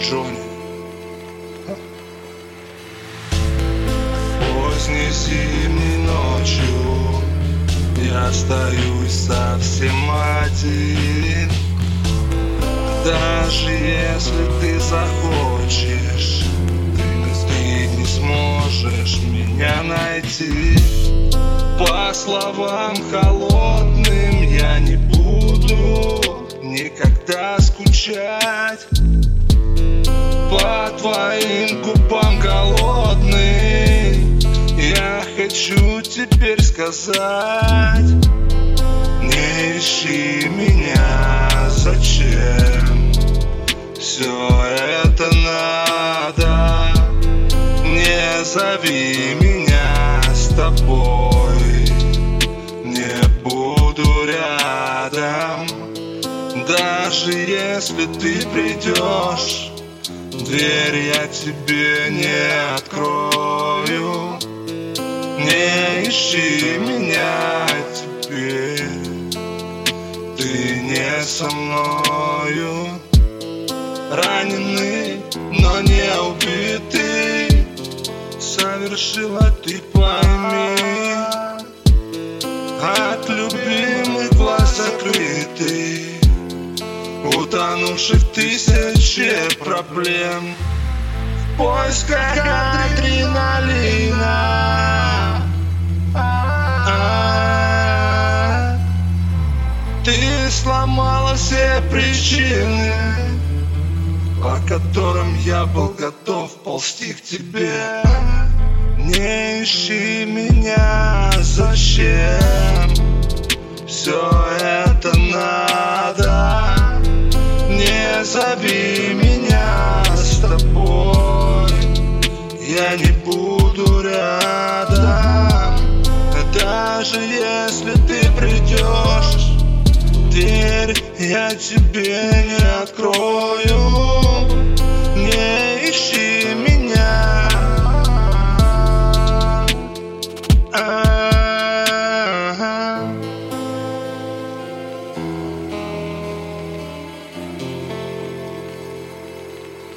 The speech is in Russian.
Джонни. Поздней зимней ночью Я остаюсь совсем один. Даже если ты захочешь Ты не сможешь меня найти. По словам холодным Я не буду никогда скучать. По твоим губам голодный Я хочу теперь сказать? Не ищи меня, зачем? Все это надо. Не зови меня с тобой. Не буду рядом. Даже если ты придешь Дверь я тебе не открою. Не ищи меня теперь. Ты не со мною. Раненый, но не убитый. Совершила ты пойми. От любимых глаз закрытый. Утонувший в тысяче проблем. В поисках адреналина Ты сломала все причины По которым я был готов ползти к тебе. Не ищи меня, зачем Все это надо. Не зови меня с тобой Я не буду рядом. Даже если ты придешь Дверь я тебе не открою